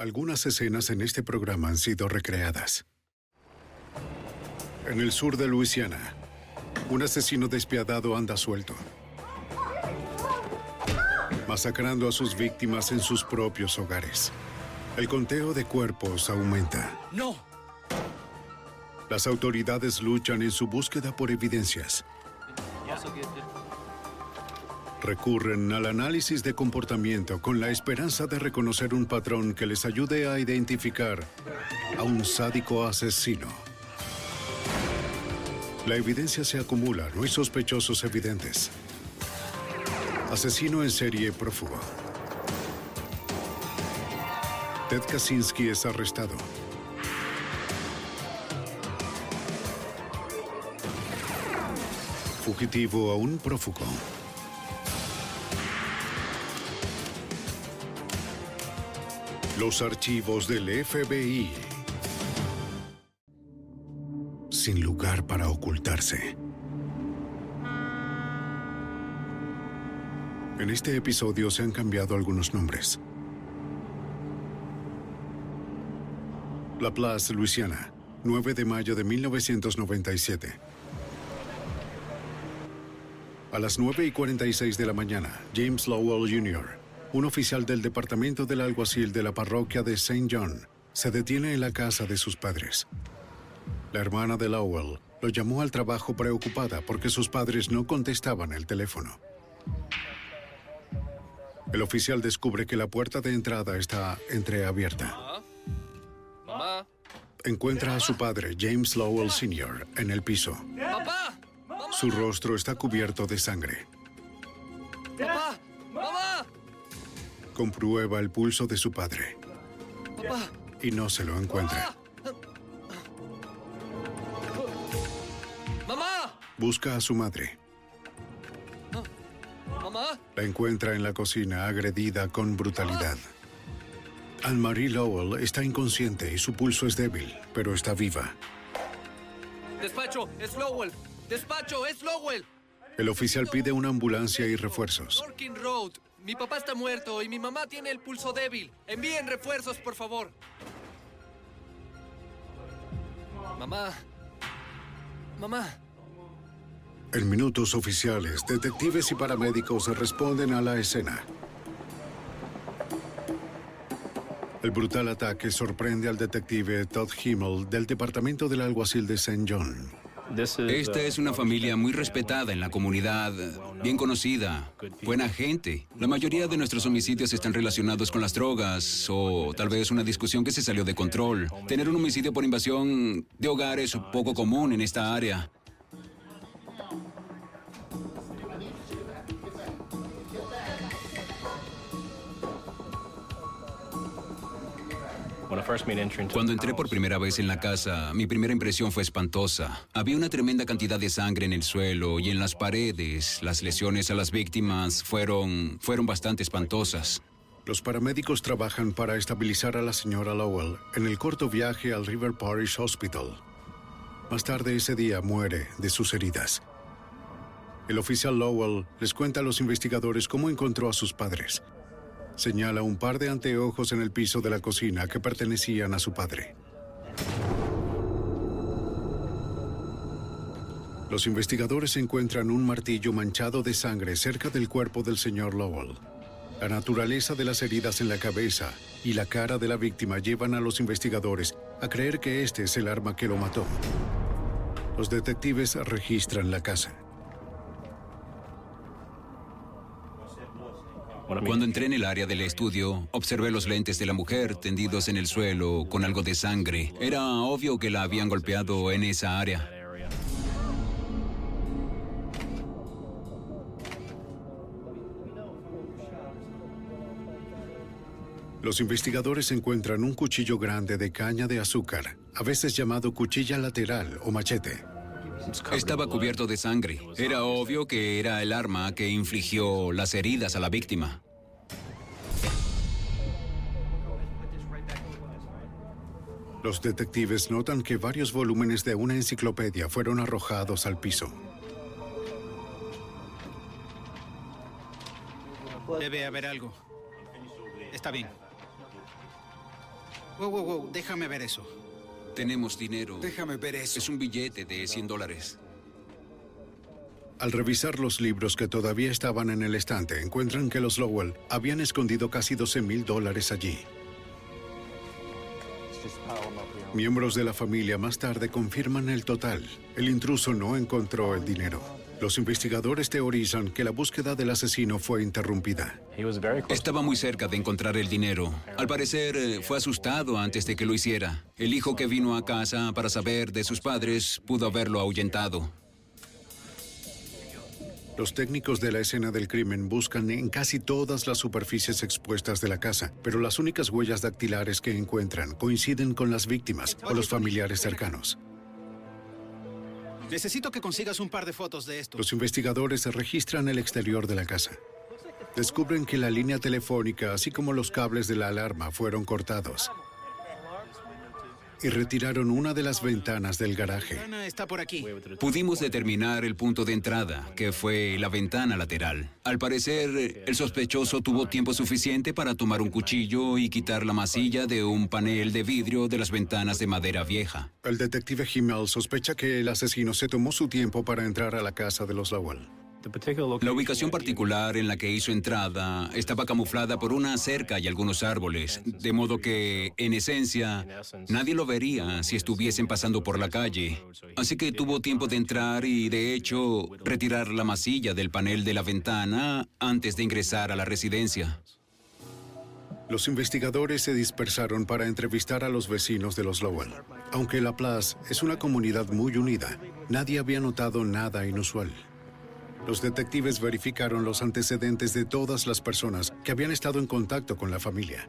Algunas escenas en este programa han sido recreadas. En el sur de Luisiana, un asesino despiadado anda suelto, masacrando a sus víctimas en sus propios hogares. El conteo de cuerpos aumenta. ¡No! Las autoridades luchan en su búsqueda por evidencias. Recurren al análisis de comportamiento con la esperanza de reconocer un patrón que les ayude a identificar a un sádico asesino. La evidencia se acumula, no hay sospechosos evidentes. Asesino en serie prófugo. Ted Kaczynski es arrestado. Fugitivo a un prófugo. Los archivos del FBI. Sin lugar para ocultarse. En este episodio se han cambiado algunos nombres. La Place, Luisiana, 9 de mayo de 1997. A las 9 y 46 de la mañana, James Lowell Jr., un oficial del departamento del alguacil de la parroquia de St. John, se detiene en la casa de sus padres. La hermana de Lowell lo llamó al trabajo preocupada porque sus padres no contestaban el teléfono. El oficial descubre que la puerta de entrada está entreabierta. Mamá. Encuentra a su padre, James Lowell Sr., en el piso. Papá. Su rostro está cubierto de sangre. Comprueba el pulso de su padre Papá. y no se lo encuentra. Mamá. Busca a su madre. Mamá. La encuentra en la cocina agredida con brutalidad. Anne-Marie Lowell está inconsciente y su pulso es débil, pero está viva. Despacho. Es Lowell. Despacho. Es Lowell. El oficial pide una ambulancia y refuerzos. Road. Mi papá está muerto y mi mamá tiene el pulso débil. Envíen refuerzos, por favor. Mamá. Mamá. En minutos oficiales, detectives y paramédicos responden a la escena. El brutal ataque sorprende al detective Todd Himmel del departamento del alguacil de St. John. Esta es una familia muy respetada en la comunidad, bien conocida, buena gente. La mayoría de nuestros homicidios están relacionados con las drogas o tal vez una discusión que se salió de control. Tener un homicidio por invasión de hogar es poco común en esta área. Cuando entré por primera vez en la casa, mi primera impresión fue espantosa. Había una tremenda cantidad de sangre en el suelo y en las paredes. Las lesiones a las víctimas fueron, fueron bastante espantosas. Los paramédicos trabajan para estabilizar a la señora Lowell en el corto viaje al River Parish Hospital. Más tarde ese día muere de sus heridas. El oficial Lowell les cuenta a los investigadores cómo encontró a sus padres. Señala un par de anteojos en el piso de la cocina que pertenecían a su padre. Los investigadores encuentran un martillo manchado de sangre cerca del cuerpo del señor Lowell. La naturaleza de las heridas en la cabeza y la cara de la víctima llevan a los investigadores a creer que este es el arma que lo mató. Los detectives registran la casa. Cuando entré en el área del estudio, observé los lentes de la mujer tendidos en el suelo con algo de sangre. Era obvio que la habían golpeado en esa área. Los investigadores encuentran un cuchillo grande de caña de azúcar, a veces llamado cuchilla lateral o machete. Estaba cubierto de sangre. Era obvio que era el arma que infligió las heridas a la víctima. Los detectives notan que varios volúmenes de una enciclopedia fueron arrojados al piso. Debe haber algo. Está bien. Wow, wow, wow, déjame ver eso. Tenemos dinero. Déjame ver eso. Es un billete de 100 dólares. Al revisar los libros que todavía estaban en el estante, encuentran que los Lowell habían escondido casi 12 mil dólares allí. Miembros de la familia más tarde confirman el total. El intruso no encontró el dinero. Los investigadores teorizan que la búsqueda del asesino fue interrumpida. Estaba muy cerca de encontrar el dinero. Al parecer, eh, fue asustado antes de que lo hiciera. El hijo que vino a casa para saber de sus padres pudo haberlo ahuyentado. Los técnicos de la escena del crimen buscan en casi todas las superficies expuestas de la casa, pero las únicas huellas dactilares que encuentran coinciden con las víctimas o los familiares cercanos. Necesito que consigas un par de fotos de esto. Los investigadores registran el exterior de la casa. Descubren que la línea telefónica, así como los cables de la alarma, fueron cortados. Y retiraron una de las ventanas del garaje. Ana está por aquí. Pudimos determinar el punto de entrada, que fue la ventana lateral. Al parecer, el sospechoso tuvo tiempo suficiente para tomar un cuchillo y quitar la masilla de un panel de vidrio de las ventanas de madera vieja. El detective Himmel sospecha que el asesino se tomó su tiempo para entrar a la casa de los Lowell. La ubicación particular en la que hizo entrada estaba camuflada por una cerca y algunos árboles, de modo que, en esencia, nadie lo vería si estuviesen pasando por la calle. Así que tuvo tiempo de entrar y, de hecho, retirar la masilla del panel de la ventana antes de ingresar a la residencia. Los investigadores se dispersaron para entrevistar a los vecinos de los Lowell. Aunque La Place es una comunidad muy unida, nadie había notado nada inusual. Los detectives verificaron los antecedentes de todas las personas que habían estado en contacto con la familia.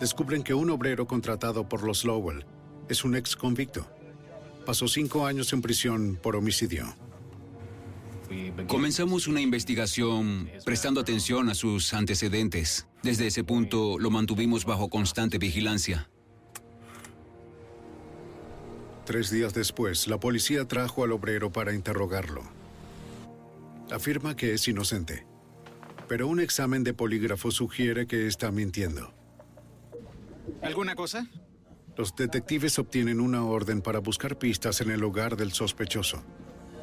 Descubren que un obrero contratado por los Lowell es un ex convicto. Pasó cinco años en prisión por homicidio. Comenzamos una investigación prestando atención a sus antecedentes. Desde ese punto lo mantuvimos bajo constante vigilancia. Tres días después, la policía trajo al obrero para interrogarlo. Afirma que es inocente, pero un examen de polígrafo sugiere que está mintiendo. ¿Alguna cosa? Los detectives obtienen una orden para buscar pistas en el hogar del sospechoso.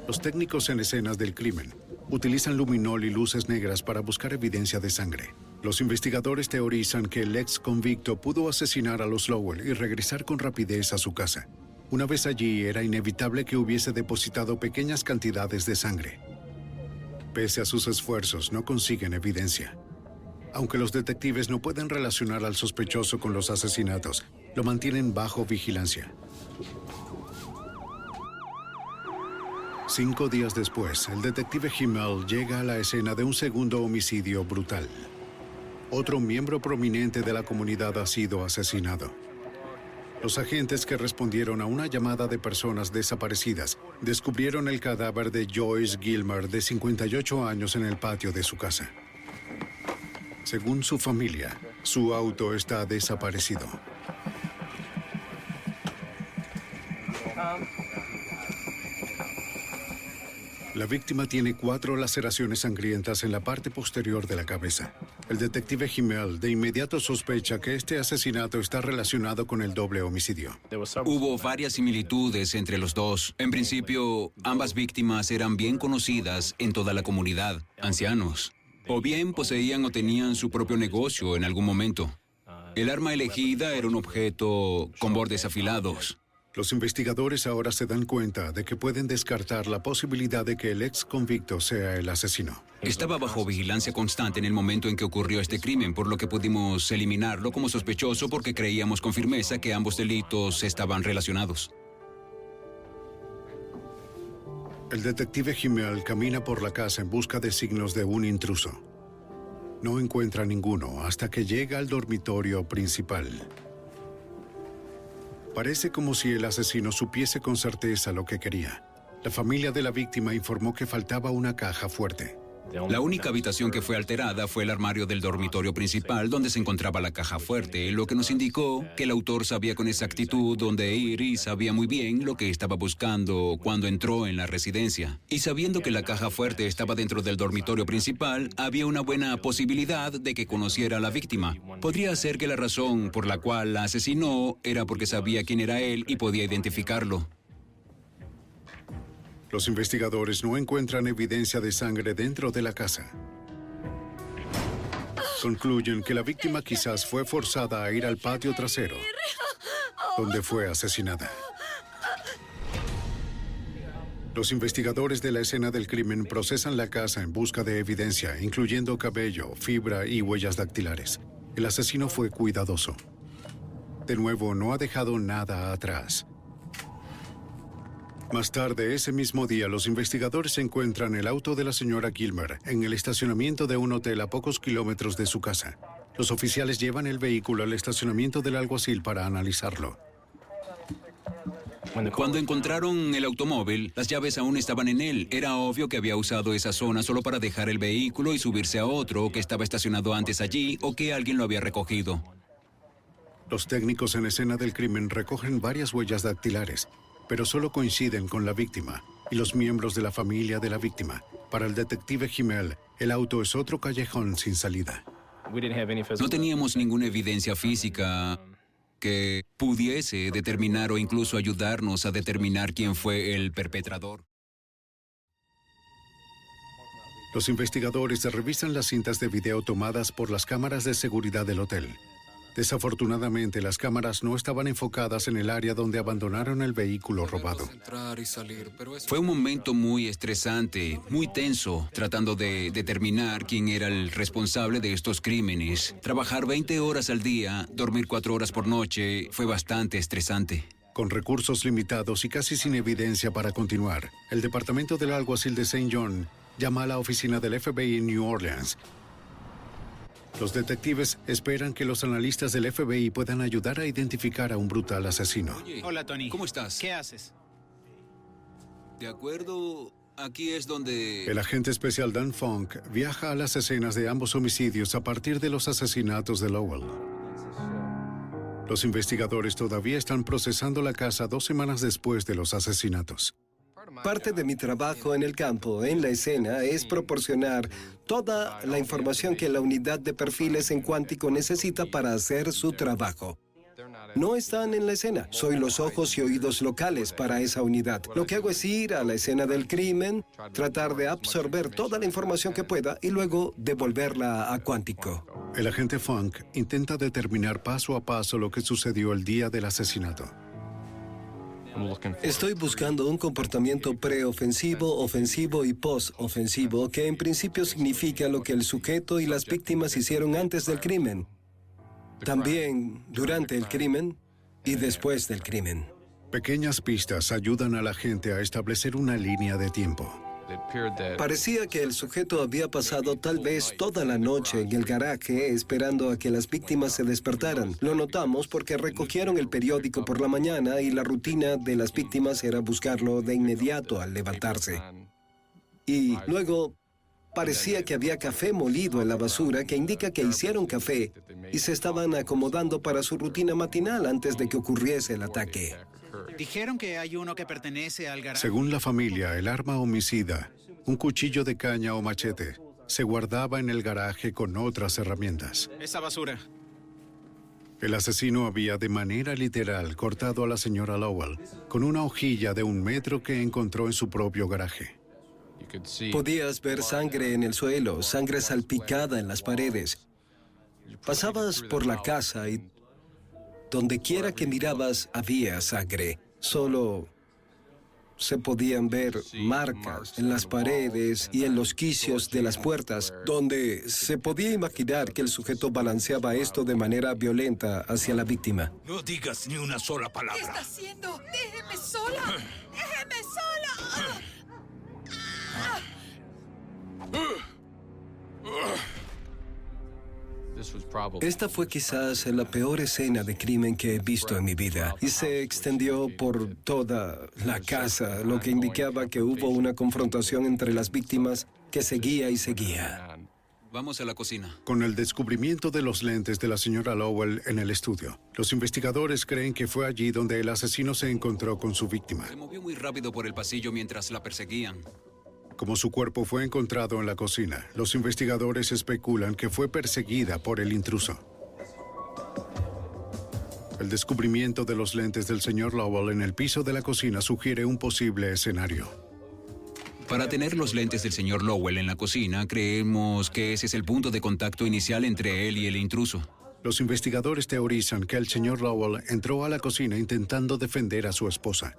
Los técnicos en escenas del crimen utilizan luminol y luces negras para buscar evidencia de sangre. Los investigadores teorizan que el ex convicto pudo asesinar a los Lowell y regresar con rapidez a su casa. Una vez allí, era inevitable que hubiese depositado pequeñas cantidades de sangre. Pese a sus esfuerzos, no consiguen evidencia. Aunque los detectives no pueden relacionar al sospechoso con los asesinatos, lo mantienen bajo vigilancia. Cinco días después, el detective Himmel llega a la escena de un segundo homicidio brutal. Otro miembro prominente de la comunidad ha sido asesinado. Los agentes que respondieron a una llamada de personas desaparecidas descubrieron el cadáver de Joyce Gilmer, de 58 años, en el patio de su casa. Según su familia, su auto está desaparecido. La víctima tiene cuatro laceraciones sangrientas en la parte posterior de la cabeza. El detective Himmel de inmediato sospecha que este asesinato está relacionado con el doble homicidio. Hubo varias similitudes entre los dos. En principio, ambas víctimas eran bien conocidas en toda la comunidad, ancianos. o bien poseían o tenían su propio negocio en algún momento. El arma elegida era un objeto con bordes afilados. Los investigadores ahora se dan cuenta de que pueden descartar la posibilidad de que el ex convicto sea el asesino. Estaba bajo vigilancia constante en el momento en que ocurrió este crimen, por lo que pudimos eliminarlo como sospechoso porque creíamos con firmeza que ambos delitos estaban relacionados. El detective Himmel camina por la casa en busca de signos de un intruso. No encuentra ninguno hasta que llega al dormitorio principal. Parece como si el asesino supiese con certeza lo que quería. La familia de la víctima informó que faltaba una caja fuerte. La única habitación que fue alterada fue el armario del dormitorio principal donde se encontraba la caja fuerte, lo que nos indicó que el autor sabía con exactitud dónde ir y sabía muy bien lo que estaba buscando cuando entró en la residencia. Y sabiendo que la caja fuerte estaba dentro del dormitorio principal, había una buena posibilidad de que conociera a la víctima. Podría ser que la razón por la cual la asesinó era porque sabía quién era él y podía identificarlo. Los investigadores no encuentran evidencia de sangre dentro de la casa. Concluyen que la víctima quizás fue forzada a ir al patio trasero, donde fue asesinada. Los investigadores de la escena del crimen procesan la casa en busca de evidencia, incluyendo cabello, fibra y huellas dactilares. El asesino fue cuidadoso. De nuevo, no ha dejado nada atrás. Más tarde, ese mismo día, los investigadores encuentran el auto de la señora Gilmer en el estacionamiento de un hotel a pocos kilómetros de su casa. Los oficiales llevan el vehículo al estacionamiento del alguacil para analizarlo. Cuando encontraron el automóvil, las llaves aún estaban en él. Era obvio que había usado esa zona solo para dejar el vehículo y subirse a otro que estaba estacionado antes allí o que alguien lo había recogido. Los técnicos en escena del crimen recogen varias huellas dactilares, pero solo coinciden con la víctima y los miembros de la familia de la víctima. Para el detective Himmel, el auto es otro callejón sin salida. No teníamos ninguna evidencia física que pudiese determinar o incluso ayudarnos a determinar quién fue el perpetrador. Los investigadores revisan las cintas de video tomadas por las cámaras de seguridad del hotel. Desafortunadamente, las cámaras no estaban enfocadas en el área donde abandonaron el vehículo robado. Fue un momento muy estresante, muy tenso, tratando de determinar quién era el responsable de estos crímenes. Trabajar 20 horas al día, dormir 4 horas por noche, fue bastante estresante. Con recursos limitados y casi sin evidencia para continuar, el departamento del alguacil de St. John llama a la oficina del FBI en New Orleans los detectives esperan que los analistas del FBI puedan ayudar a identificar a un brutal asesino. Hola, Tony. ¿Cómo estás? ¿Qué haces? De acuerdo, aquí es donde... El agente especial Dan Funk viaja a las escenas de ambos homicidios a partir de los asesinatos de Lowell. Los investigadores todavía están procesando la casa dos semanas después de los asesinatos. Parte de mi trabajo en el campo, en la escena, es proporcionar toda la información que la unidad de perfiles en cuántico necesita para hacer su trabajo. No están en la escena, soy los ojos y oídos locales para esa unidad. Lo que hago es ir a la escena del crimen, tratar de absorber toda la información que pueda y luego devolverla a cuántico. El agente Funk intenta determinar paso a paso lo que sucedió el día del asesinato. Estoy buscando un comportamiento preofensivo, ofensivo y postofensivo que en principio significa lo que el sujeto y las víctimas hicieron antes del crimen, también durante el crimen y después del crimen. Pequeñas pistas ayudan a la gente a establecer una línea de tiempo. Parecía que el sujeto había pasado tal vez toda la noche en el garaje esperando a que las víctimas se despertaran. Lo notamos porque recogieron el periódico por la mañana y la rutina de las víctimas era buscarlo de inmediato al levantarse. Y luego parecía que había café molido en la basura que indica que hicieron café y se estaban acomodando para su rutina matinal antes de que ocurriese el ataque. Dijeron que hay uno que pertenece al garaje. Según la familia, el arma homicida, un cuchillo de caña o machete, se guardaba en el garaje con otras herramientas. Esa basura. El asesino había de manera literal cortado a la señora Lowell con una hojilla de un metro que encontró en su propio garaje. Podías ver sangre en el suelo, sangre salpicada en las paredes. Pasabas por la casa y donde quiera que mirabas había sangre. Solo se podían ver marcas en las paredes y en los quicios de las puertas, donde se podía imaginar que el sujeto balanceaba esto de manera violenta hacia la víctima. No digas ni una sola ¿Qué palabra. está haciendo? ¡Déjeme sola! ¡Déjeme sola! Esta fue quizás la peor escena de crimen que he visto en mi vida y se extendió por toda la casa, lo que indicaba que hubo una confrontación entre las víctimas que seguía y seguía. Vamos a la cocina. Con el descubrimiento de los lentes de la señora Lowell en el estudio, los investigadores creen que fue allí donde el asesino se encontró con su víctima. Se movió muy rápido por el pasillo mientras la perseguían. Como su cuerpo fue encontrado en la cocina, los investigadores especulan que fue perseguida por el intruso. El descubrimiento de los lentes del señor Lowell en el piso de la cocina sugiere un posible escenario. Para tener los lentes del señor Lowell en la cocina, creemos que ese es el punto de contacto inicial entre él y el intruso. Los investigadores teorizan que el señor Lowell entró a la cocina intentando defender a su esposa,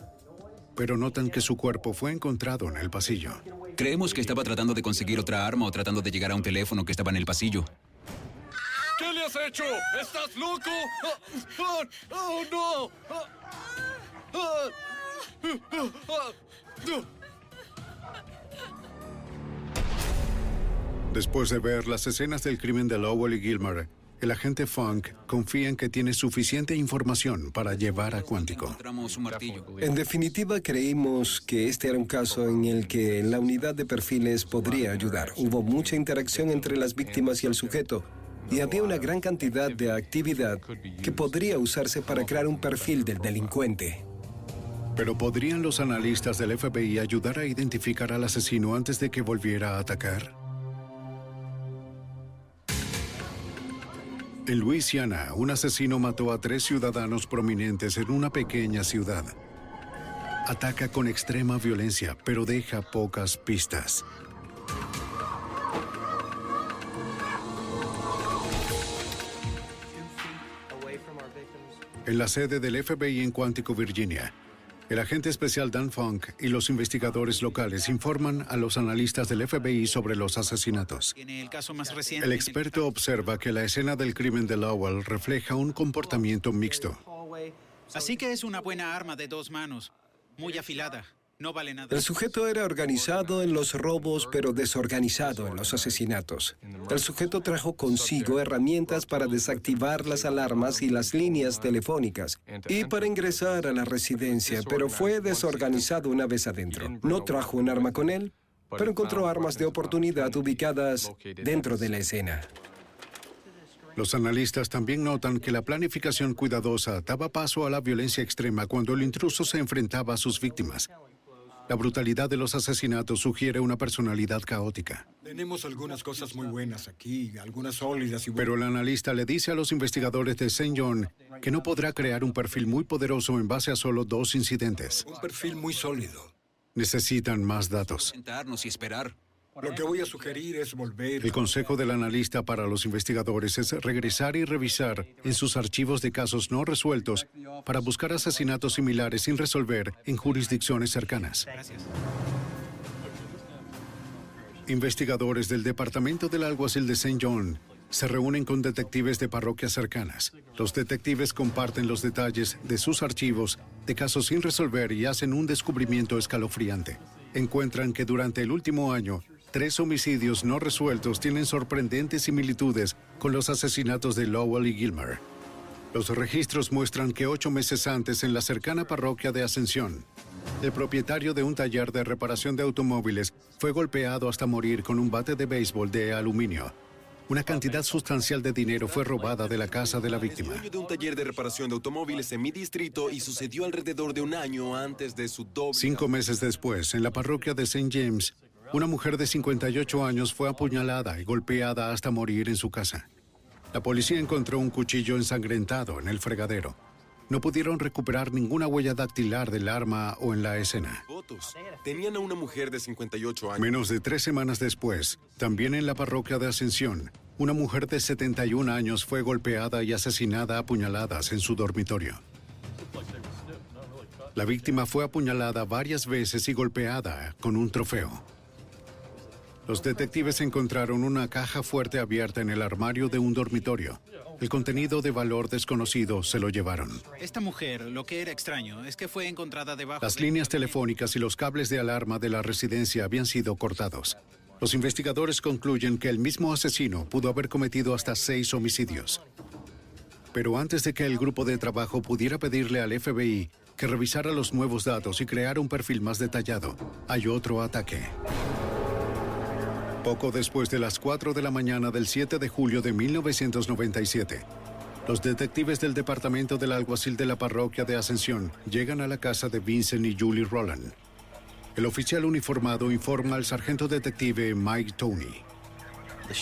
pero notan que su cuerpo fue encontrado en el pasillo. Creemos que estaba tratando de conseguir otra arma o tratando de llegar a un teléfono que estaba en el pasillo. ¿Qué le has hecho? ¿Estás loco? ¡Oh, no! Después de ver las escenas del crimen de Lowell y Gilmer, el agente Funk confía en que tiene suficiente información para llevar a Cuántico. En definitiva, creímos que este era un caso en el que la unidad de perfiles podría ayudar. Hubo mucha interacción entre las víctimas y el sujeto, y había una gran cantidad de actividad que podría usarse para crear un perfil del delincuente. Pero ¿podrían los analistas del FBI ayudar a identificar al asesino antes de que volviera a atacar? En Luisiana, un asesino mató a tres ciudadanos prominentes en una pequeña ciudad. Ataca con extrema violencia, pero deja pocas pistas. En la sede del FBI en Cuántico, Virginia, el agente especial Dan Funk y los investigadores locales informan a los analistas del FBI sobre los asesinatos. Tiene el caso más reciente. El experto observa que la escena del crimen de Lowell refleja un comportamiento mixto. Así que es una buena arma de dos manos. Muy afilada. No vale nada. El sujeto era organizado en los robos, pero desorganizado en los asesinatos. El sujeto trajo consigo herramientas para desactivar las alarmas y las líneas telefónicas y para ingresar a la residencia, pero fue desorganizado una vez adentro. No trajo un arma con él, pero encontró armas de oportunidad ubicadas dentro de la escena. Los analistas también notan que la planificación cuidadosa daba paso a la violencia extrema cuando el intruso se enfrentaba a sus víctimas. La brutalidad de los asesinatos sugiere una personalidad caótica. Tenemos algunas cosas muy buenas aquí, algunas sólidas y Pero el analista le dice a los investigadores de St. John que no podrá crear un perfil muy poderoso en base a solo dos incidentes. un perfil muy sólido. Necesitan más datos. Sentarnos y esperar. Lo que voy a sugerir es volver. El consejo del analista para los investigadores es regresar y revisar en sus archivos de casos no resueltos para buscar asesinatos similares sin resolver en jurisdicciones cercanas. Gracias. Investigadores del Departamento del Alguacil de St. John se reúnen con detectives de parroquias cercanas. Los detectives comparten los detalles de sus archivos de casos sin resolver y hacen un descubrimiento escalofriante. Encuentran que durante el último año, tres homicidios no resueltos tienen sorprendentes similitudes con los asesinatos de Lowell y Gilmer. Los registros muestran que ocho meses antes, en la cercana parroquia de Ascensión, el propietario de un taller de reparación de automóviles fue golpeado hasta morir con un bate de béisbol de aluminio. Una cantidad sustancial de dinero fue robada de la casa de la víctima. de un taller de reparación de automóviles en mi distrito y sucedió alrededor de un año antes de su doble. Cinco meses después, en la parroquia de St. James, una mujer de 58 años fue apuñalada y golpeada hasta morir en su casa. La policía encontró un cuchillo ensangrentado en el fregadero. no pudieron recuperar ninguna huella dactilar del arma o en la escena. Fotos. Tenían a una mujer de 58 años. Menos de tres semanas después, también en la parroquia de Ascensión, una mujer de 71 años fue golpeada y asesinada a puñaladas en su dormitorio. La víctima fue apuñalada varias veces y golpeada con un trofeo. Los detectives encontraron una caja fuerte abierta en el armario de un dormitorio. El contenido de valor desconocido se lo llevaron. Esta mujer, lo que era extraño, es que fue encontrada debajo Las de- líneas telefónicas y los cables de alarma de la residencia habían sido cortados. Los investigadores concluyen que el mismo asesino pudo haber cometido hasta seis homicidios. Pero antes de que el grupo de trabajo pudiera pedirle al FBI que revisara los nuevos datos y creara un perfil más detallado, hay otro ataque. Poco después de las 4 de la mañana del 7 de julio de 1997, los detectives del departamento del alguacil de la parroquia de Ascensión llegan a la casa de Vincent y Julie Roland. El oficial uniformado informa al sargento detective Mike Tony.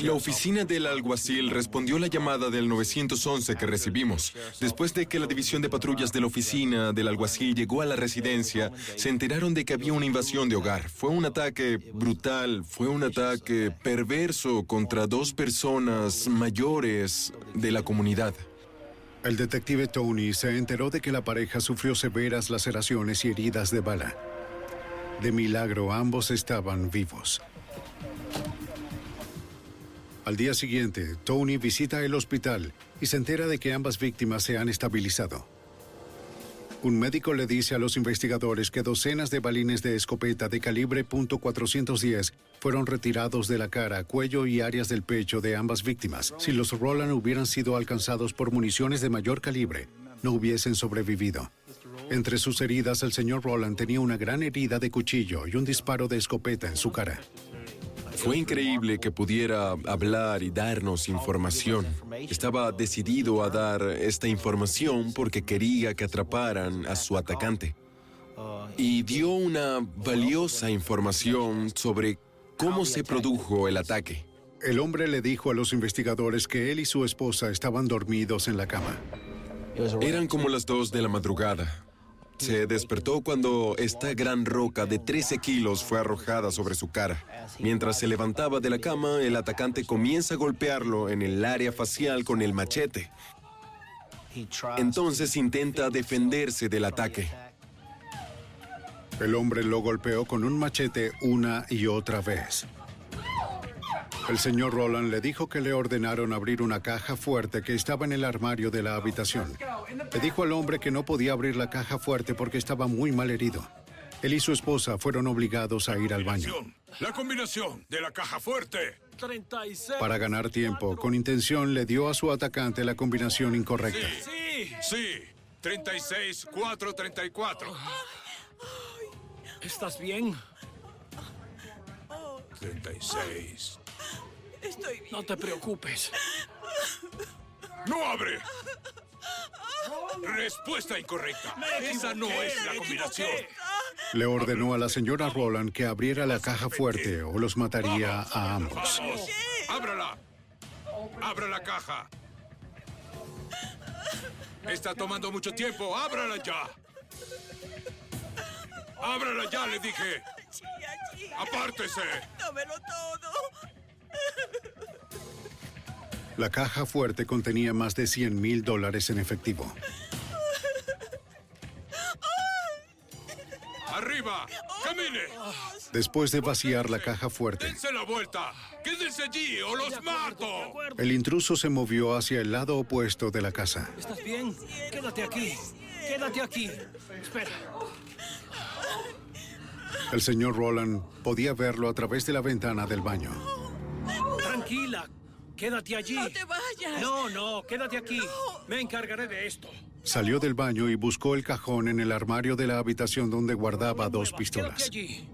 La oficina del alguacil respondió la llamada del 911 que recibimos. Después de que la división de patrullas de la oficina del alguacil llegó a la residencia, se enteraron de que había una invasión de hogar. Fue un ataque brutal, fue un ataque perverso contra dos personas mayores de la comunidad. El detective Tony se enteró de que la pareja sufrió severas laceraciones y heridas de bala. De milagro, ambos estaban vivos. Al día siguiente, Tony visita el hospital y se entera de que ambas víctimas se han estabilizado. Un médico le dice a los investigadores que docenas de balines de escopeta de calibre .410 fueron retirados de la cara, cuello y áreas del pecho de ambas víctimas. Si los Roland hubieran sido alcanzados por municiones de mayor calibre, no hubiesen sobrevivido. Entre sus heridas, el señor Roland tenía una gran herida de cuchillo y un disparo de escopeta en su cara. Fue increíble que pudiera hablar y darnos información. Estaba decidido a dar esta información porque quería que atraparan a su atacante. Y dio una valiosa información sobre cómo se produjo el ataque. El hombre le dijo a los investigadores que él y su esposa estaban dormidos en la cama. Eran como las dos de la madrugada. Se despertó cuando esta gran roca de 13 kilos fue arrojada sobre su cara. Mientras se levantaba de la cama, el atacante comienza a golpearlo en el área facial con el machete. Entonces intenta defenderse del ataque. El hombre lo golpeó con un machete una y otra vez. El señor Roland le dijo que le ordenaron abrir una caja fuerte que estaba en el armario de la habitación. Le dijo al hombre que no podía abrir la caja fuerte porque estaba muy mal herido. Él y su esposa fueron obligados a ir al baño. La combinación de la caja fuerte. 36. Para ganar tiempo, con intención le dio a su atacante la combinación incorrecta. Sí. Sí. 36, 4, 34. ¿Estás bien? 36. Estoy bien. No te preocupes. ¡No abre! Respuesta incorrecta. Esa no es la combinación. Le ordenó a la señora Roland que abriera la caja fuerte o los mataría a ambos. Vamos. ¡Ábrala! ¡Abra la caja! Está tomando mucho tiempo. ¡Ábrala ya! ¡Ábrala ya, le dije! ¡Apártese! Dámelo todo. La caja fuerte contenía más de 100 mil dólares en efectivo. ¡Arriba! ¡Camine! Después de vaciar la caja fuerte, ¡Dense la vuelta! ¡Quédense allí o los mato! el intruso se movió hacia el lado opuesto de la casa. ¿Estás bien? Quédate aquí. Quédate aquí. Espera. El señor Roland podía verlo a través de la ventana del baño. Tranquila. Quédate allí. No te vayas. No, no, quédate aquí. Me encargaré de esto. Salió del baño y buscó el cajón en el armario de la habitación donde guardaba dos Quédate pistolas. allí.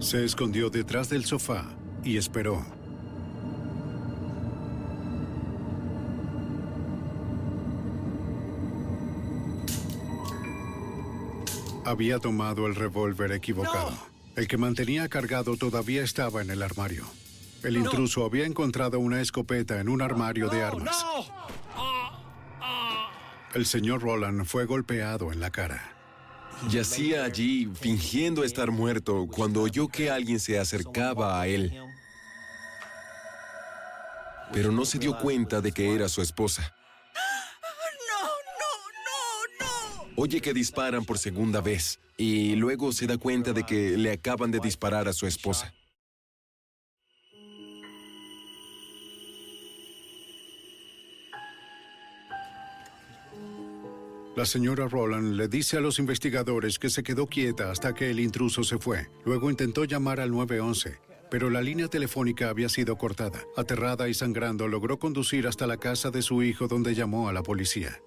Se escondió detrás del sofá y esperó. Había tomado el revólver equivocado. El que mantenía cargado todavía estaba en el armario. El intruso había encontrado una escopeta en un armario de armas. El señor Roland fue golpeado en la cara. Yacía allí fingiendo estar muerto cuando oyó que alguien se acercaba a él. Pero no se dio cuenta de que era su esposa. Oye que disparan por segunda vez y luego se da cuenta de que le acaban de disparar a su esposa. La señora Roland le dice a los investigadores que se quedó quieta hasta que el intruso se fue. Luego intentó llamar al 911, pero la línea telefónica había sido cortada. Aterrada y sangrando, logró conducir hasta la casa de su hijo donde llamó a la policía.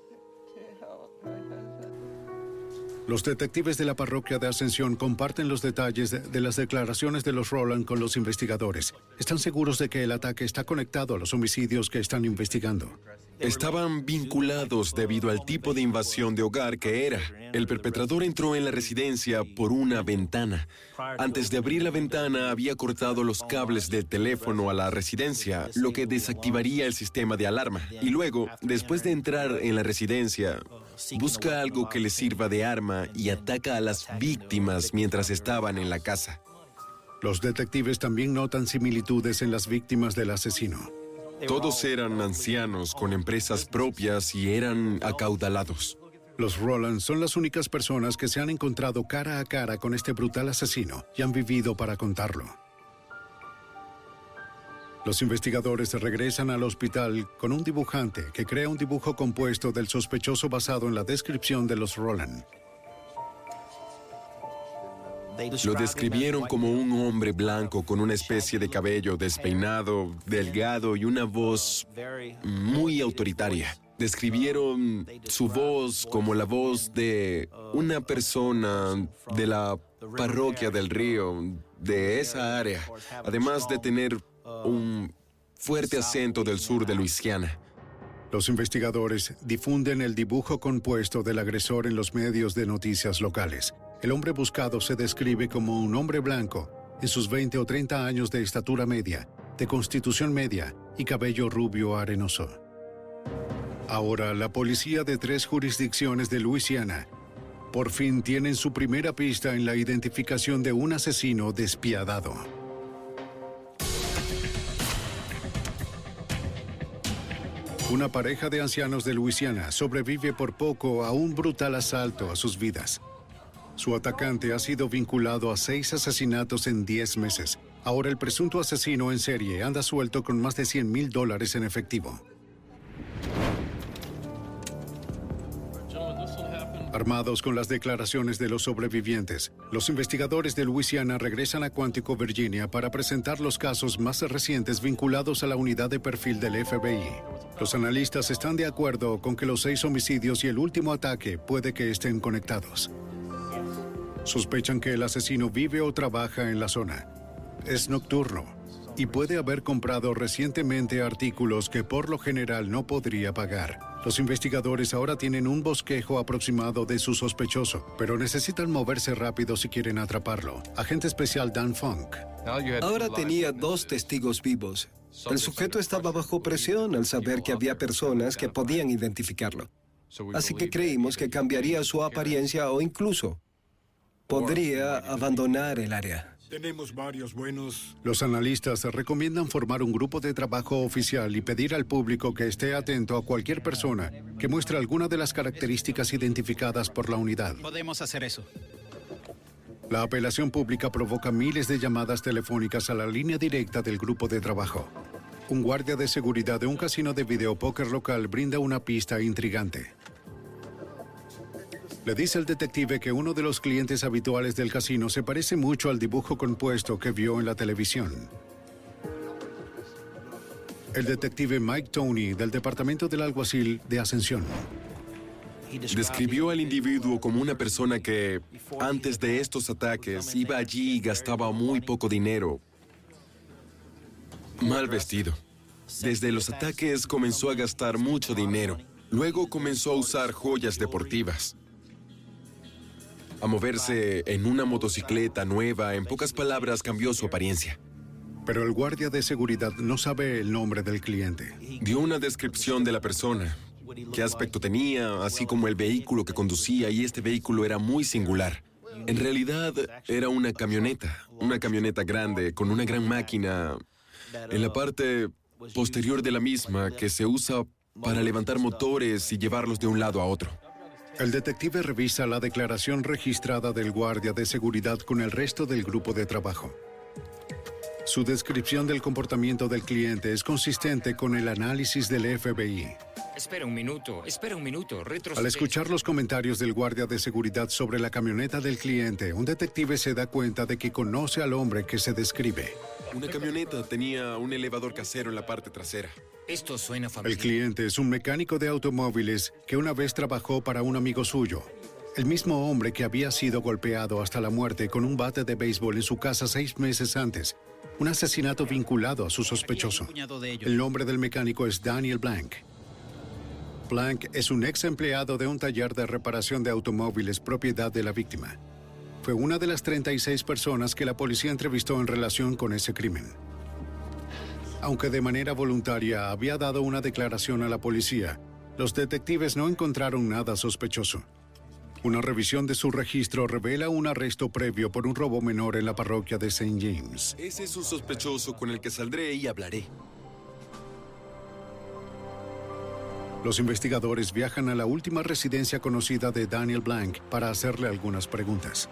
Los detectives de la parroquia de Ascensión comparten los detalles de, las declaraciones de los Roland con los investigadores. Están seguros de que el ataque está conectado a los homicidios que están investigando. Estaban vinculados debido al tipo de invasión de hogar que era. El perpetrador entró en la residencia por una ventana. Antes de abrir la ventana había cortado los cables del teléfono a la residencia, lo que desactivaría el sistema de alarma. Y luego, después de entrar en la residencia, busca algo que le sirva de arma y ataca a las víctimas mientras estaban en la casa. Los detectives también notan similitudes en las víctimas del asesino. Todos eran ancianos con empresas propias y eran acaudalados. Los Roland son las únicas personas que se han encontrado cara a cara con este brutal asesino y han vivido para contarlo. Los investigadores regresan al hospital con un dibujante que crea un dibujo compuesto del sospechoso basado en la descripción de los Roland. Lo describieron como un hombre blanco con una especie de cabello despeinado, delgado y una voz muy autoritaria. Describieron su voz como la voz de una persona de la parroquia del río, de esa área, además de tener un fuerte acento del sur de Luisiana. Los investigadores difunden el dibujo compuesto del agresor en los medios de noticias locales. El hombre buscado se describe como un hombre blanco, en sus 20 o 30 años de estatura media, de constitución media y cabello rubio arenoso. Ahora, la policía de tres jurisdicciones de Luisiana por fin tienen su primera pista en la identificación de un asesino despiadado. Una pareja de ancianos de Luisiana sobrevive por poco a un brutal asalto a sus vidas. Su atacante ha sido vinculado a seis asesinatos en 10 meses. Ahora el presunto asesino en serie anda suelto con más de 100 mil dólares en efectivo. Armados con las declaraciones de los sobrevivientes, los investigadores de Luisiana regresan a Quantico, Virginia, para presentar los casos más recientes vinculados a la unidad de perfil del FBI. Los analistas están de acuerdo con que los seis homicidios y el último ataque puede que estén conectados. Sospechan que el asesino vive o trabaja en la zona. Es nocturno y puede haber comprado recientemente artículos que por lo general no podría pagar. Los investigadores ahora tienen un bosquejo aproximado de su sospechoso, pero necesitan moverse rápido si quieren atraparlo. Agente especial Dan Funk. Ahora tenía dos testigos vivos. El sujeto estaba bajo presión al saber que había personas que podían identificarlo. Así que creímos que cambiaría su apariencia o incluso podría abandonar el área. Tenemos varios buenos. Los analistas recomiendan formar un grupo de trabajo oficial y pedir al público que esté atento a cualquier persona que muestre alguna de las características identificadas por la unidad. Podemos hacer eso. La apelación pública provoca miles de llamadas telefónicas a la línea directa del grupo de trabajo. Un guardia de seguridad de un casino de videopóker local brinda una pista intrigante. Le dice el detective que uno de los clientes habituales del casino se parece mucho al dibujo compuesto que vio en la televisión. El detective Mike Tony del Departamento del Alguacil de Ascensión. Describió al individuo como una persona que, antes de estos ataques, iba allí y gastaba muy poco dinero. Mal vestido. Desde los ataques comenzó a gastar mucho dinero. Luego comenzó a usar joyas deportivas. A moverse en una motocicleta nueva. En pocas palabras, cambió su apariencia. Pero el guardia de seguridad no sabe el nombre del cliente. Dio una descripción de la persona, qué aspecto tenía, así como el vehículo que conducía, y este vehículo era muy singular. En realidad era una camioneta, una camioneta grande con una gran máquina en la parte posterior de la misma que se usa para levantar motores y llevarlos de un lado a otro. El detective revisa la declaración registrada del guardia de seguridad con el resto del grupo de trabajo. Su descripción del comportamiento del cliente es consistente con el análisis del FBI. Espera un minuto, espera un minuto, Al escuchar los comentarios del guardia de seguridad sobre la camioneta del cliente, un detective se da cuenta de que conoce al hombre que se describe. Una camioneta tenía un elevador casero en la parte trasera. Esto suena El cliente es un mecánico de automóviles que una vez trabajó para un amigo suyo. El mismo hombre que había sido golpeado hasta la muerte con un bate de béisbol en su casa seis meses antes. Un asesinato vinculado a su sospechoso. El nombre del mecánico es Daniel Blank. Blank es un ex empleado de un taller de reparación de automóviles propiedad de la víctima. Fue una de las 36 personas que la policía entrevistó en relación con ese crimen. Aunque de manera voluntaria había dado una declaración a la policía, los detectives no encontraron nada sospechoso. Una revisión de su registro revela un arresto previo por un robo menor en la parroquia de St. James. Ese es un sospechoso con el que saldré y hablaré. Los investigadores viajan a la última residencia conocida de Daniel Blank para hacerle algunas preguntas.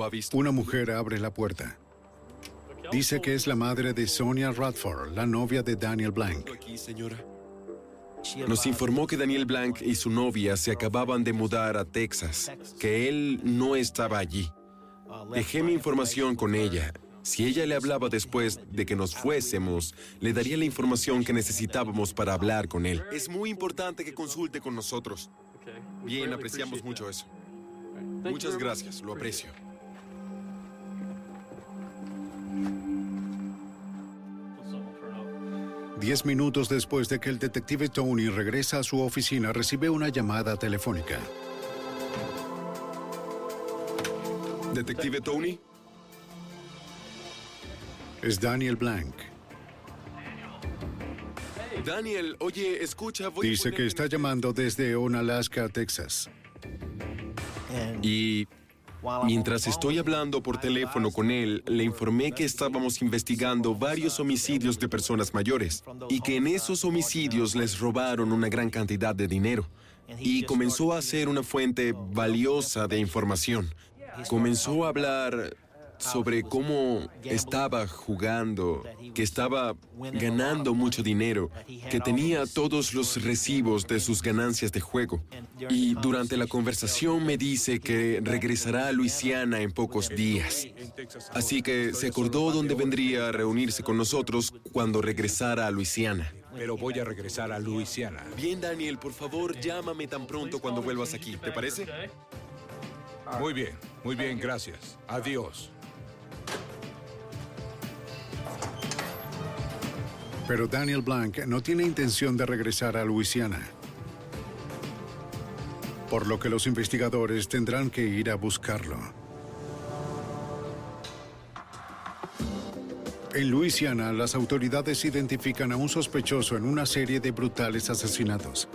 ¿Lo ha visto? Una mujer abre la puerta. Dice que es la madre de Sonia Radford, la novia de Daniel Blank. Nos informó que Daniel Blank y su novia se acababan de mudar a Texas, que él no estaba allí. Dejé mi información con ella. Si ella le hablaba después de que nos fuésemos, le daría la información que necesitábamos para hablar con él. Es muy importante que consulte con nosotros. Bien, apreciamos mucho eso. Muchas gracias, lo aprecio. Diez minutos después de que el detective Tony regresa a su oficina, recibe una llamada telefónica. Detective Tony, Es Daniel Blank. Daniel, oye, escucha, voy a Dice que está llamando desde Onalaska, Texas. Y mientras estoy hablando por teléfono con él, le informé que estábamos investigando varios homicidios de personas mayores y que en esos homicidios les robaron una gran cantidad de dinero. Y comenzó a ser una fuente valiosa de información. Comenzó a hablar sobre cómo estaba jugando, que estaba ganando mucho dinero, que tenía todos los recibos de sus ganancias de juego. Y durante la conversación me dice que regresará a Luisiana en pocos días. Así que se acordó dónde vendría a reunirse con nosotros cuando regresara a Luisiana. Pero voy a regresar a Luisiana. Bien, Daniel, por favor, llámame tan pronto cuando vuelvas aquí. ¿Te parece? Muy bien, muy bien, gracias. Adiós. Pero Daniel Blank no tiene intención de regresar a Luisiana. Por lo que los investigadores tendrán que ir a buscarlo. En Luisiana, las autoridades identifican a un sospechoso en una serie de brutales asesinatos.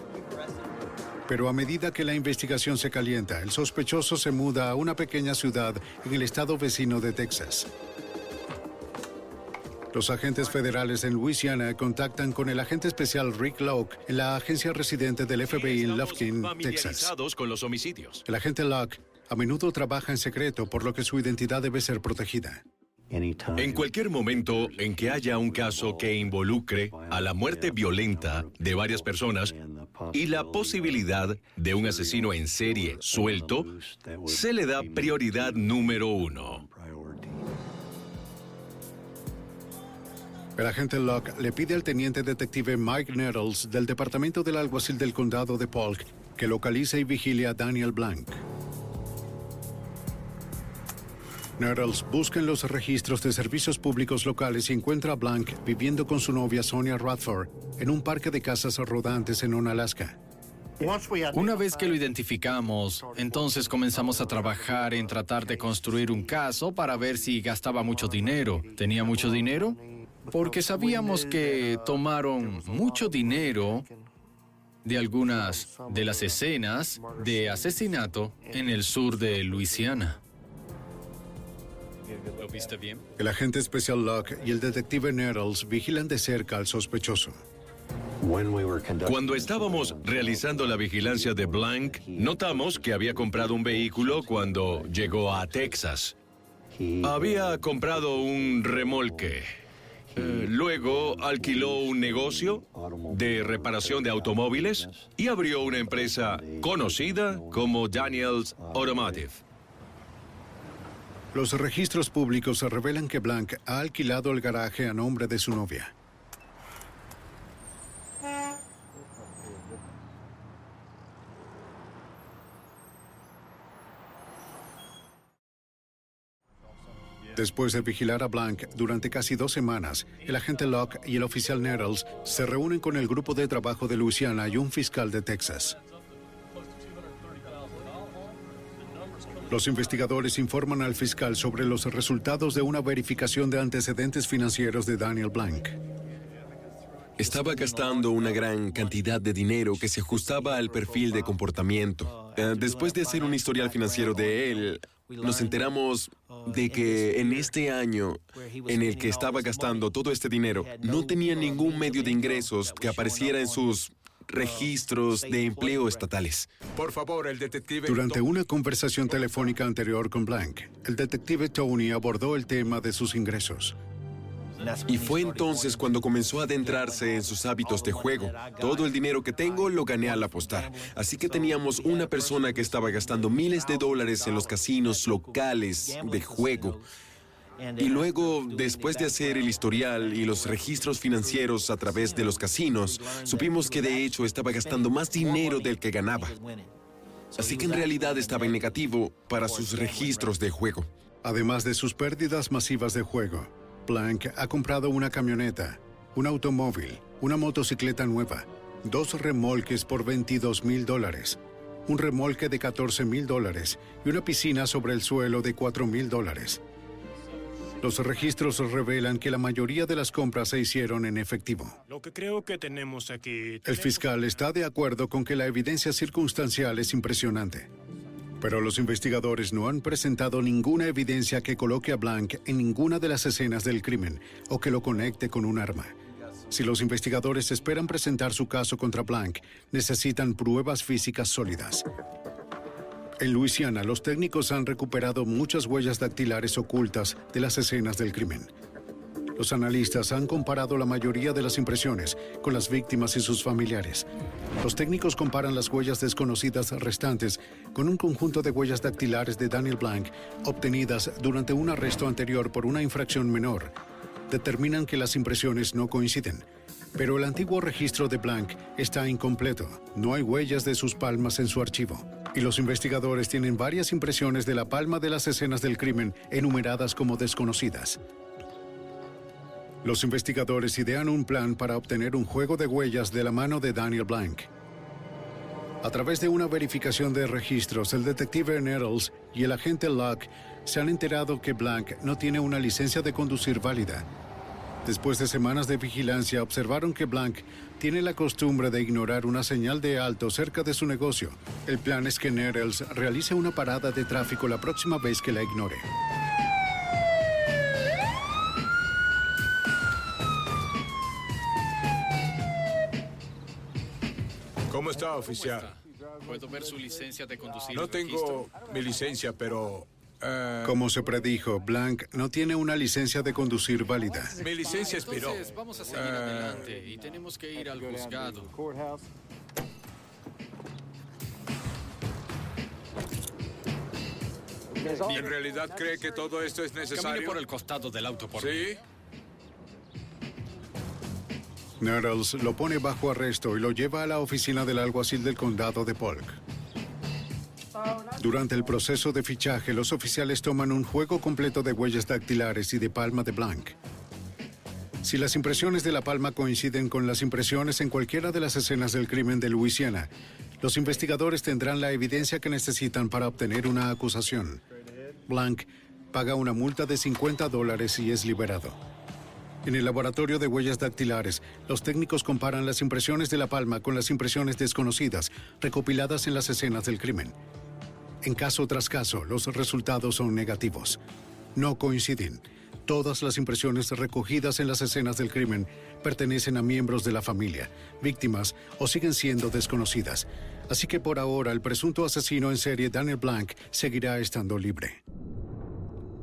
Pero a medida que la investigación se calienta, el sospechoso se muda a una pequeña ciudad en el estado vecino de Texas. Los agentes federales en Luisiana contactan con el agente especial Rick Locke en la agencia residente del FBI en Lufkin, Texas. familiarizados con los homicidios. El agente Locke a menudo trabaja en secreto, por lo que su identidad debe ser protegida. En cualquier momento en que haya un caso que involucre a la muerte violenta de varias personas y la posibilidad de un asesino en serie suelto, se le da prioridad número uno. El agente Locke le pide al teniente detective Mike Nettles del departamento del alguacil del condado de Polk que localice y vigile a Daniel Blank. Nettles busca en los registros de servicios públicos locales y encuentra a Blank viviendo con su novia Sonia Radford en un parque de casas rodantes en Onalaska. Una vez que lo identificamos, entonces comenzamos a trabajar en tratar de construir un caso para ver si gastaba mucho dinero. ¿Tenía mucho dinero? Porque sabíamos que tomaron mucho dinero de algunas de las escenas de asesinato en el sur de Luisiana. ¿Lo viste bien? El agente especial Locke y el detective Nettles vigilan de cerca al sospechoso. Cuando estábamos realizando la vigilancia de Blank, notamos que había comprado un vehículo cuando llegó a Texas. Había comprado un remolque. Eh, luego alquiló un negocio de reparación de automóviles y abrió una empresa conocida como Daniels Automotive. Los registros públicos revelan que Blank ha alquilado el garaje a nombre de su novia. Después de vigilar a Blank durante casi dos semanas, el agente Locke y el oficial Nettles se reúnen con el grupo de trabajo de Luisiana y un fiscal de Texas. Los investigadores informan al fiscal sobre los resultados de una verificación de antecedentes financieros de Daniel Blank. Estaba gastando una gran cantidad de dinero que se ajustaba al perfil de comportamiento. Eh, después de hacer un historial financiero de él, nos enteramos de que en este año en el que estaba gastando todo este dinero, no tenía ningún medio de ingresos que apareciera en sus registros de empleo estatales. Por favor, el detective... Durante una conversación telefónica anterior con Blank, el detective Tony abordó el tema de sus ingresos. Y fue entonces cuando comenzó a adentrarse en sus hábitos de juego. Todo el dinero que tengo lo gané al apostar. Así que teníamos una persona que estaba gastando miles de dólares en los casinos locales de juego. Y luego, después de hacer el historial y los registros financieros a través de los casinos, supimos que de hecho estaba gastando más dinero del que ganaba. Así que en realidad estaba en negativo para sus registros de juego. Además de sus pérdidas masivas de juego, Blank ha comprado una camioneta, un automóvil, una motocicleta nueva, dos remolques por 22 mil dólares, un remolque de 14 mil dólares y una piscina sobre el suelo de 4 mil dólares. Los registros revelan que la mayoría de las compras se hicieron en efectivo. Lo que creo que tenemos aquí... El fiscal está de acuerdo con que la evidencia circunstancial es impresionante. Pero los investigadores no han presentado ninguna evidencia que coloque a Blank en ninguna de las escenas del crimen o que lo conecte con un arma. Si los investigadores esperan presentar su caso contra Blank, necesitan pruebas físicas sólidas. En Luisiana, los técnicos han recuperado muchas huellas dactilares ocultas de las escenas del crimen. Los analistas han comparado la mayoría de las impresiones con las víctimas y sus familiares. Los técnicos comparan las huellas desconocidas restantes con un conjunto de huellas dactilares de Daniel Blank obtenidas durante un arresto anterior por una infracción menor. Determinan que las impresiones no coinciden. Pero el antiguo registro de Blank está incompleto. No hay huellas de sus palmas en su archivo. Y los investigadores tienen varias impresiones de la palma de las escenas del crimen enumeradas como desconocidas. Los investigadores idean un plan para obtener un juego de huellas de la mano de Daniel Blank. A través de una verificación de registros, el detective Nettles y el agente Locke se han enterado que Blank no tiene una licencia de conducir válida. Después de semanas de vigilancia, observaron que Blank tiene la costumbre de ignorar una señal de alto cerca de su negocio. El plan es que Nettles realice una parada de tráfico la próxima vez que la ignore. ¿Cómo está, oficial? ¿Puedo ver su licencia de conducir? No tengo mi licencia, pero... eh, Como se predijo, Blank no tiene una licencia de conducir válida. Mi licencia expiró. Entonces, vamos a seguir Eh, adelante y tenemos que ir al juzgado. ¿En realidad cree que todo esto es necesario? Camine por el costado del auto, por ¿Sí? Nettles lo pone bajo arresto y lo lleva a la oficina del alguacil del condado de Polk. Durante el proceso de fichaje, los oficiales toman un juego completo de huellas dactilares y de palma de Blanc. Si las impresiones de la palma coinciden con las impresiones en cualquiera de las escenas del crimen de Luisiana, los investigadores tendrán la evidencia que necesitan para obtener una acusación. Blanc paga una multa de 50 dólares y es liberado. En el laboratorio de huellas dactilares, los técnicos comparan las impresiones de la palma con las impresiones desconocidas recopiladas en las escenas del crimen. En caso tras caso, los resultados son negativos. No coinciden. Todas las impresiones recogidas en las escenas del crimen pertenecen a miembros de la familia, víctimas o siguen siendo desconocidas. Así que por ahora el presunto asesino en serie Daniel Blanc seguirá estando libre.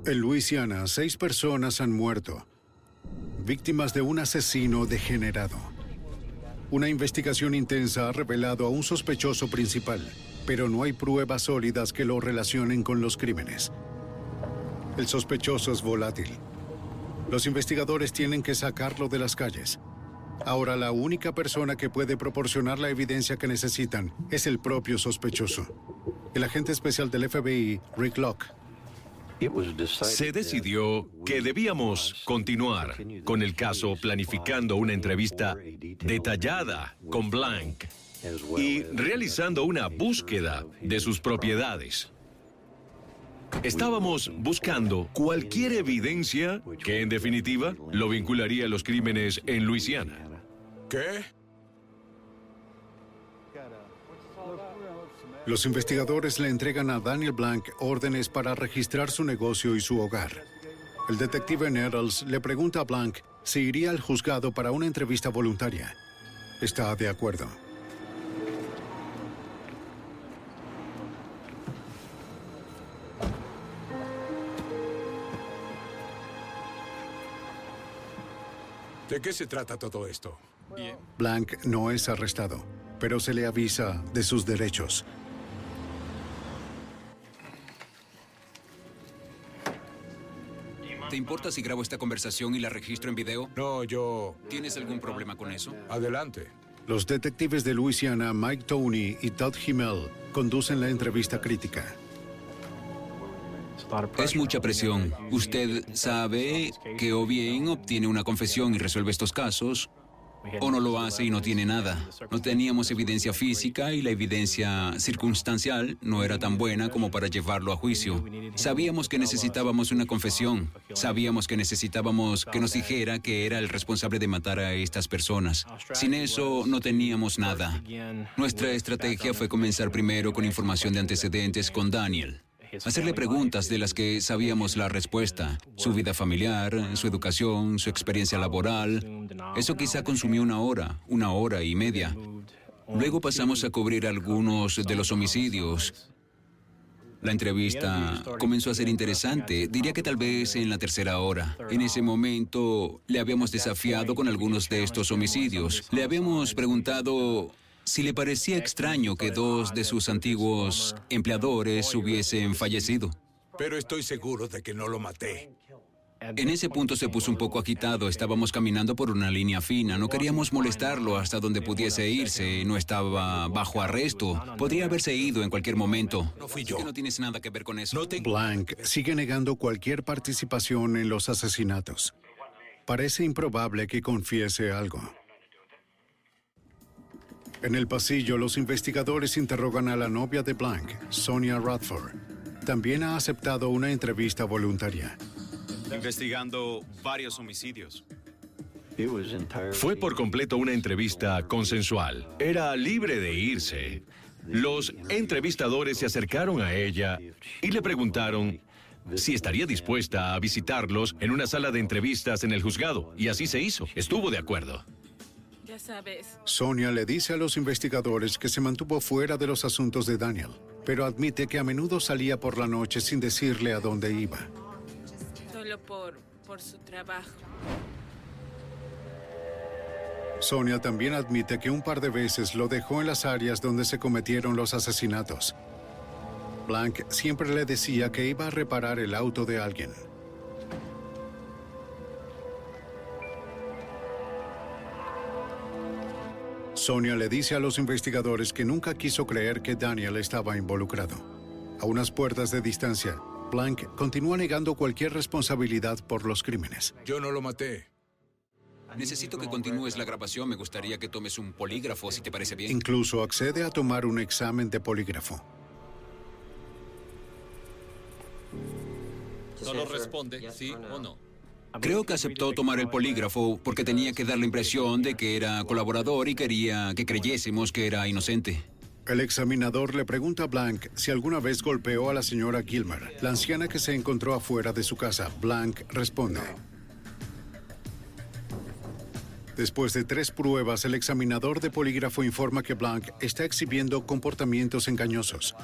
En Luisiana, seis personas han muerto, víctimas de un asesino degenerado. Una investigación intensa ha revelado a un sospechoso principal, pero no hay pruebas sólidas que lo relacionen con los crímenes. El sospechoso es volátil. Los investigadores tienen que sacarlo de las calles. Ahora la única persona que puede proporcionar la evidencia que necesitan es el propio sospechoso. El agente especial del FBI, Rick Locke, Se decidió que debíamos continuar con el caso planificando una entrevista detallada con Blank y realizando una búsqueda de sus propiedades. Estábamos buscando cualquier evidencia que en definitiva lo vincularía a los crímenes en Luisiana. ¿Qué? Los investigadores le entregan a Daniel Blanc órdenes para registrar su negocio y su hogar. El detective Nettles le pregunta a Blanc si iría al juzgado para una entrevista voluntaria. Está de acuerdo. ¿De qué se trata todo esto? Blanc no es arrestado, pero se le avisa de sus derechos. ¿Te importa si grabo esta conversación y la registro en video? No, yo... ¿Tienes algún problema con eso? Adelante. Los detectives de Luisiana, Mike Tony y Todd Himmel, conducen la entrevista crítica. Es mucha presión. Usted sabe que o bien obtiene una confesión y resuelve estos casos, o no lo hace y no tiene nada. No teníamos evidencia física y la evidencia circunstancial no era tan buena como para llevarlo a juicio. Sabíamos que necesitábamos una confesión. Sabíamos que necesitábamos que nos dijera que era el responsable de matar a estas personas. Sin eso no teníamos nada. Nuestra estrategia fue comenzar primero con información de antecedentes con Daniel. Hacerle preguntas de las que sabíamos la respuesta, su vida familiar, su educación, su experiencia laboral. Eso quizá consumió una hora, una hora y media. Luego pasamos a cubrir algunos de los homicidios. La entrevista comenzó a ser interesante, diría que tal vez en la tercera hora. En ese momento le habíamos desafiado con algunos de estos homicidios. Le habíamos preguntado si le parecía extraño que dos de sus antiguos empleadores hubiesen fallecido. Pero estoy seguro de que no lo maté. En ese punto se puso un poco agitado, estábamos caminando por una línea fina, no queríamos molestarlo hasta donde pudiese irse, no estaba bajo arresto, podría haberse ido en cualquier momento. No fui yo. Que no tienes nada que ver con eso. Blanc sigue negando cualquier participación en los asesinatos. Parece improbable que confiese algo. En el pasillo, los investigadores interrogan a la novia de Blanc, Sonia Radford. También ha aceptado una entrevista voluntaria. Investigando varios homicidios. Fue por completo una entrevista consensual. Era libre de irse. Los entrevistadores se acercaron a ella y le preguntaron si estaría dispuesta a visitarlos en una sala de entrevistas en el juzgado. Y así se hizo. Estuvo de acuerdo. Ya sabes. Sonia le dice a los investigadores que se mantuvo fuera de los asuntos de Daniel, pero admite que a menudo salía por la noche sin decirle a dónde iba. Solo por, por su trabajo. Sonia también admite que un par de veces lo dejó en las áreas donde se cometieron los asesinatos. Blanc siempre le decía que iba a reparar el auto de alguien. Sonia le dice a los investigadores que nunca quiso creer que Daniel estaba involucrado. A unas puertas de distancia, Blank continúa negando cualquier responsabilidad por los crímenes. Yo no lo maté. Necesito que continúes la grabación. Me gustaría que tomes un polígrafo, si te parece bien. Incluso accede a tomar un examen de polígrafo. Solo responde sí o no. Creo que aceptó tomar el polígrafo porque tenía que dar la impresión de que era colaborador y quería que creyésemos que era inocente. El examinador le pregunta a Blank si alguna vez golpeó a la señora Gilmer, la anciana que se encontró afuera de su casa. Blank responde. Después de tres pruebas, el examinador de polígrafo informa que Blank está exhibiendo comportamientos engañosos.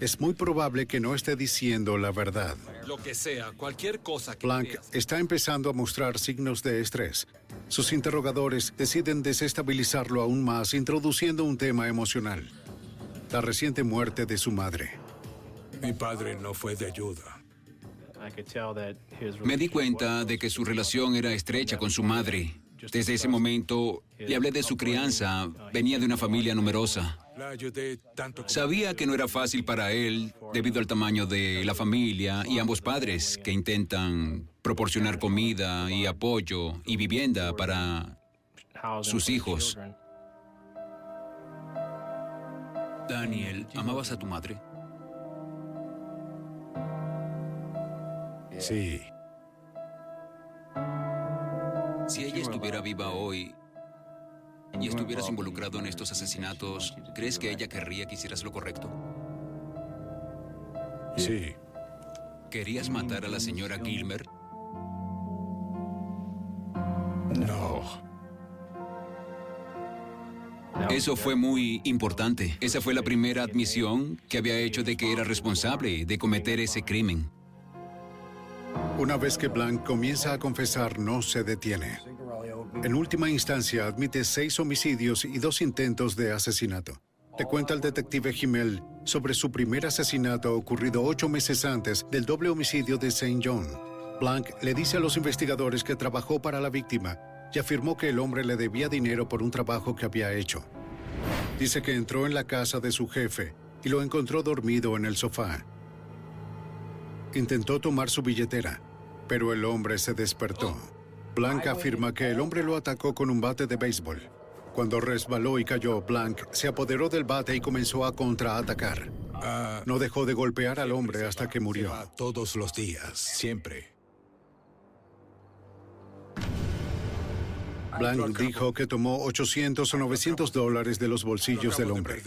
Es muy probable que no esté diciendo la verdad. Lo que sea, cualquier cosa que Blank creas. está empezando a mostrar signos de estrés. Sus interrogadores deciden desestabilizarlo aún más, introduciendo un tema emocional. La reciente muerte de su madre. Mi padre no fue de ayuda. Me di cuenta de que su relación era estrecha con su madre. Desde ese momento le hablé de su crianza. Venía de una familia numerosa. Sabía que no era fácil para él debido al tamaño de la familia y ambos padres que intentan proporcionar comida y apoyo y vivienda para sus hijos. Daniel, ¿amabas a tu madre? Sí. Si ella estuviera viva hoy y estuvieras involucrado en estos asesinatos, ¿crees que ella querría que hicieras lo correcto? Sí. ¿Querías matar a la señora Gilmer? No. Eso fue muy importante. Esa fue la primera admisión que había hecho de que era responsable de cometer ese crimen. Una vez que Blank comienza a confesar, no se detiene. En última instancia, admite seis homicidios y dos intentos de asesinato. Le cuenta al detective Himmel sobre su primer asesinato ocurrido ocho meses antes del doble homicidio de St. John. Blank le dice a los investigadores que trabajó para la víctima y afirmó que el hombre le debía dinero por un trabajo que había hecho. Dice que entró en la casa de su jefe y lo encontró dormido en el sofá. Intentó tomar su billetera, pero el hombre se despertó. Blank afirma que el hombre lo atacó con un bate de béisbol. Cuando resbaló y cayó, Blank se apoderó del bate y comenzó a contraatacar. No dejó de golpear al hombre hasta que murió. Todos los días, siempre. Blank dijo que tomó 800 o 900 dólares de los bolsillos del hombre.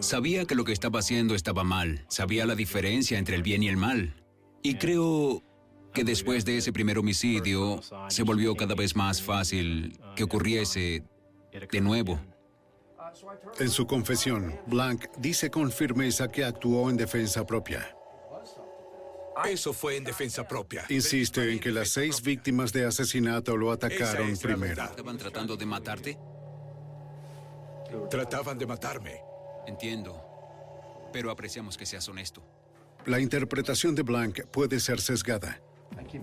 Sabía que lo que estaba haciendo estaba mal. Sabía la diferencia entre el bien y el mal. Y creo que después de ese primer homicidio se volvió cada vez más fácil que ocurriese de nuevo. En su confesión, Blank dice con firmeza que actuó en defensa propia. Eso fue en defensa propia. Insiste en que las seis víctimas de asesinato lo atacaron es primero. ¿Estaban tratando de matarte? Trataban de matarme. Entiendo. Pero apreciamos que seas honesto. La interpretación de Blank puede ser sesgada,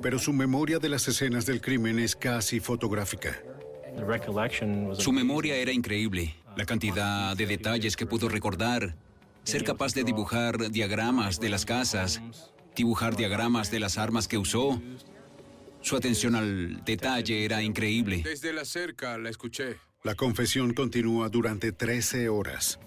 pero su memoria de las escenas del crimen es casi fotográfica. Su memoria era increíble. La cantidad de detalles que pudo recordar. Ser capaz de dibujar diagramas de las casas. Dibujar diagramas de las armas que usó. Su atención al detalle era increíble. Desde la cerca la escuché. La confesión continúa durante 13 horas.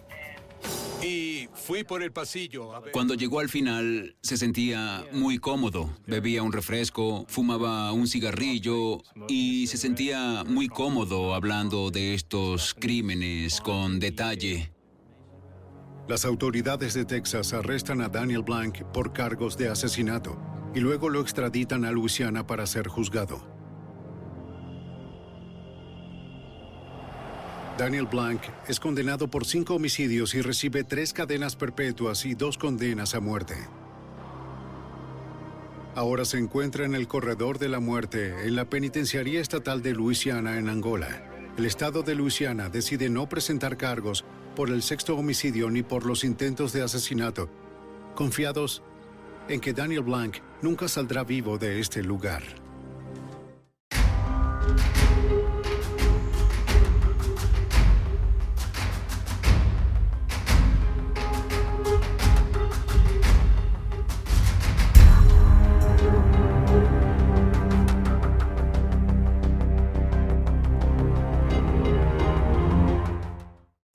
Y fui por el pasillo a ver. Cuando llegó al final, se sentía muy cómodo. Bebía un refresco, fumaba un cigarrillo y se sentía muy cómodo hablando de estos crímenes con detalle. Las autoridades de Texas arrestan a Daniel Blank por cargos de asesinato y luego lo extraditan a Luisiana para ser juzgado. Daniel Blank es condenado por cinco homicidios y recibe tres cadenas perpetuas y dos condenas a muerte. Ahora se encuentra en el corredor de la muerte en la penitenciaría estatal de Luisiana en Angola. El estado de Luisiana decide no presentar cargos por el sexto homicidio ni por los intentos de asesinato, confiados en que Daniel Blank nunca saldrá vivo de este lugar.